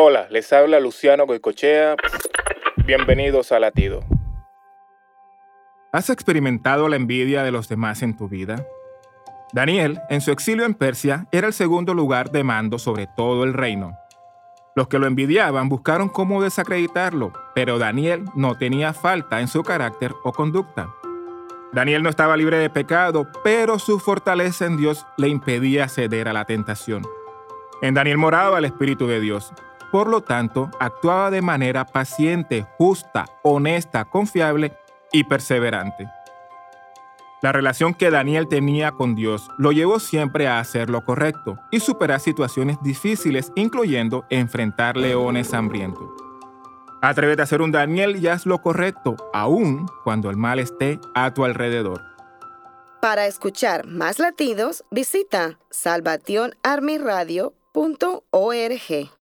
Hola, les habla Luciano Goicochea. Bienvenidos a Latido. ¿Has experimentado la envidia de los demás en tu vida? Daniel, en su exilio en Persia, era el segundo lugar de mando sobre todo el reino. Los que lo envidiaban buscaron cómo desacreditarlo, pero Daniel no tenía falta en su carácter o conducta. Daniel no estaba libre de pecado, pero su fortaleza en Dios le impedía ceder a la tentación. En Daniel moraba el Espíritu de Dios. Por lo tanto, actuaba de manera paciente, justa, honesta, confiable y perseverante. La relación que Daniel tenía con Dios lo llevó siempre a hacer lo correcto y superar situaciones difíciles, incluyendo enfrentar leones hambrientos. Atrévete a ser un Daniel y haz lo correcto, aun cuando el mal esté a tu alrededor. Para escuchar más latidos, visita salvationarmyradio.org.